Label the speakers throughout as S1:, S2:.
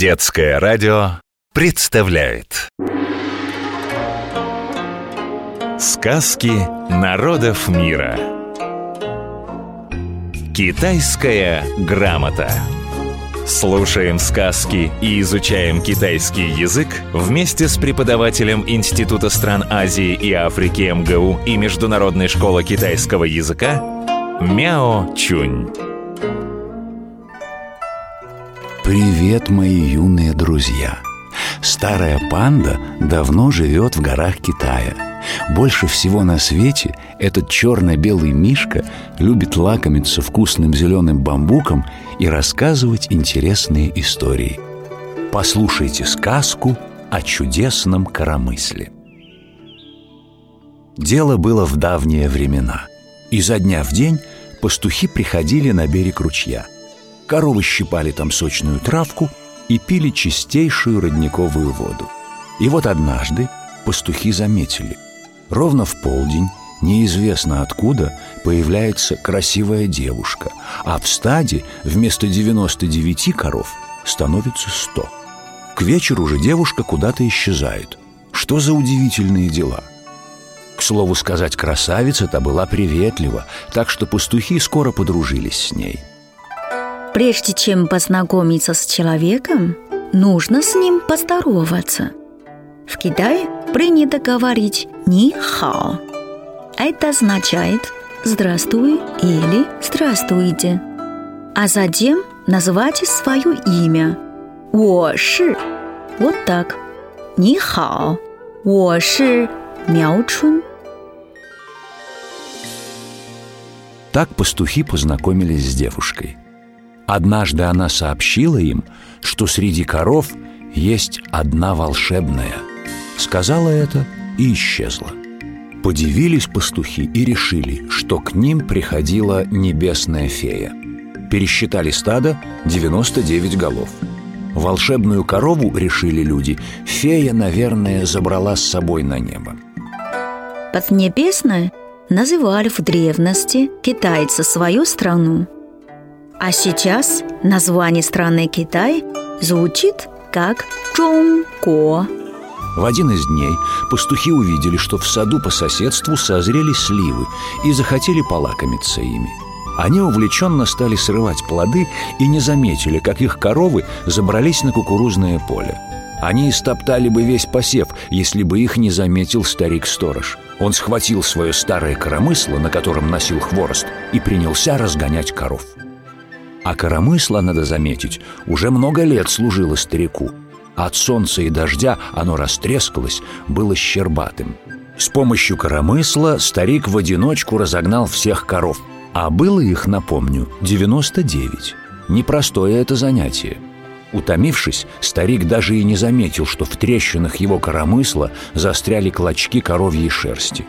S1: Детское радио представляет. Сказки народов мира. Китайская грамота. Слушаем сказки и изучаем китайский язык вместе с преподавателем Института стран Азии и Африки МГУ и Международной школы китайского языка Мяо Чунь.
S2: Привет, мои юные друзья! Старая панда давно живет в горах Китая. Больше всего на свете этот черно-белый мишка любит лакомиться вкусным зеленым бамбуком и рассказывать интересные истории. Послушайте сказку о чудесном коромысле. Дело было в давние времена. Изо дня в день пастухи приходили на берег ручья – Коровы щипали там сочную травку и пили чистейшую родниковую воду. И вот однажды пастухи заметили. Ровно в полдень, неизвестно откуда, появляется красивая девушка, а в стаде вместо 99 коров становится 100. К вечеру же девушка куда-то исчезает. Что за удивительные дела? К слову сказать, красавица-то была приветлива, так что пастухи скоро подружились с ней –
S3: Прежде чем познакомиться с человеком, нужно с ним поздороваться. В Китае принято говорить «ни хао». Это означает «здравствуй» или «здравствуйте». А затем называйте свое имя. «Воши». Вот так. «Ни хао». «Воши Мяо Чун».
S2: Так пастухи познакомились с девушкой – Однажды она сообщила им, что среди коров есть одна волшебная. Сказала это и исчезла. Подивились пастухи и решили, что к ним приходила небесная фея. Пересчитали стадо 99 голов. Волшебную корову, решили люди, фея, наверное, забрала с собой на небо.
S3: Поднебесной называли в древности китайцы свою страну – а сейчас название страны Китай звучит как Чонго.
S2: В один из дней пастухи увидели, что в саду по соседству созрели сливы и захотели полакомиться ими. Они увлеченно стали срывать плоды и не заметили, как их коровы забрались на кукурузное поле. Они истоптали бы весь посев, если бы их не заметил старик-сторож. Он схватил свое старое коромысло, на котором носил хворост, и принялся разгонять коров. А коромысло, надо заметить, уже много лет служило старику. От солнца и дождя оно растрескалось, было щербатым. С помощью коромысла старик в одиночку разогнал всех коров. А было их, напомню, 99. Непростое это занятие. Утомившись, старик даже и не заметил, что в трещинах его коромысла застряли клочки коровьей шерсти.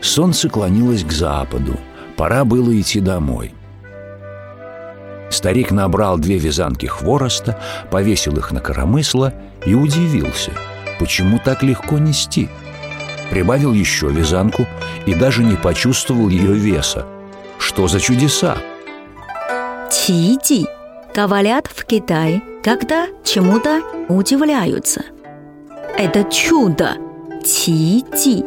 S2: Солнце клонилось к западу. Пора было идти домой. Старик набрал две вязанки хвороста, повесил их на коромысло и удивился, почему так легко нести. Прибавил еще вязанку и даже не почувствовал ее веса. Что за чудеса?
S3: Тиди говорят в Китае, когда чему-то удивляются. Это чудо. Тиди.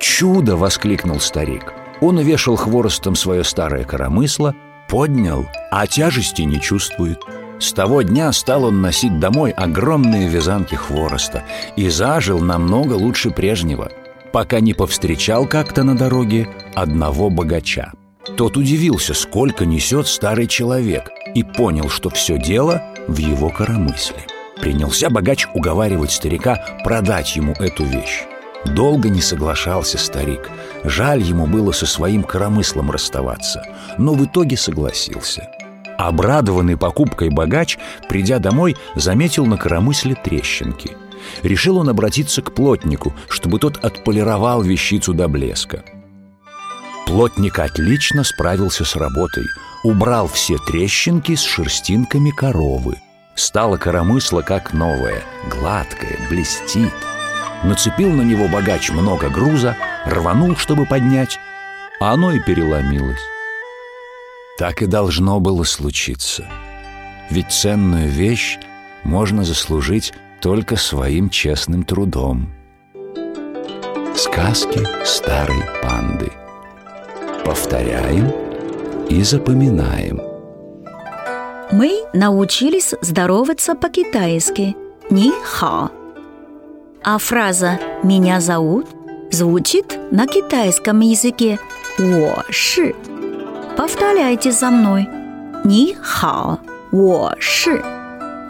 S2: Чудо! воскликнул старик. Он увешал хворостом свое старое коромысло – Поднял, а тяжести не чувствует. С того дня стал он носить домой огромные вязанки хвороста и зажил намного лучше прежнего, пока не повстречал как-то на дороге одного богача. Тот удивился, сколько несет старый человек, и понял, что все дело в его коромысле. Принялся богач уговаривать старика продать ему эту вещь. Долго не соглашался старик. Жаль ему было со своим коромыслом расставаться, но в итоге согласился. Обрадованный покупкой богач, придя домой, заметил на коромысле трещинки. Решил он обратиться к плотнику, чтобы тот отполировал вещицу до блеска. Плотник отлично справился с работой, убрал все трещинки с шерстинками коровы. Стало коромысло как новое, гладкое, блестит – Нацепил на него богач много груза, рванул, чтобы поднять, а оно и переломилось. Так и должно было случиться. Ведь ценную вещь можно заслужить только своим честным трудом. Сказки старой панды. Повторяем и запоминаем.
S3: Мы научились здороваться по-китайски «Ни хао». А фраза «Меня зовут» звучит на китайском языке. «Wo ши». Повторяйте за мной. «Ни хао», «Wo ши»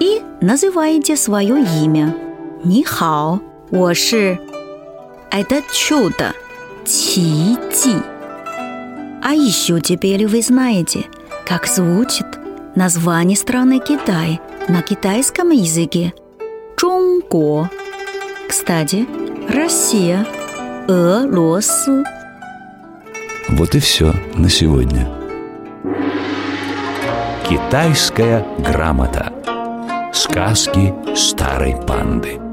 S3: и называйте свое имя. «Ни хао», «Wo ши» – это чудо, «Qi А еще теперь вы знаете, как звучит название страны Китай на китайском языке – Чунго. Кстати, Россия, Э-Ло-С.
S2: Вот и все на сегодня. Китайская грамота. Сказки старой панды.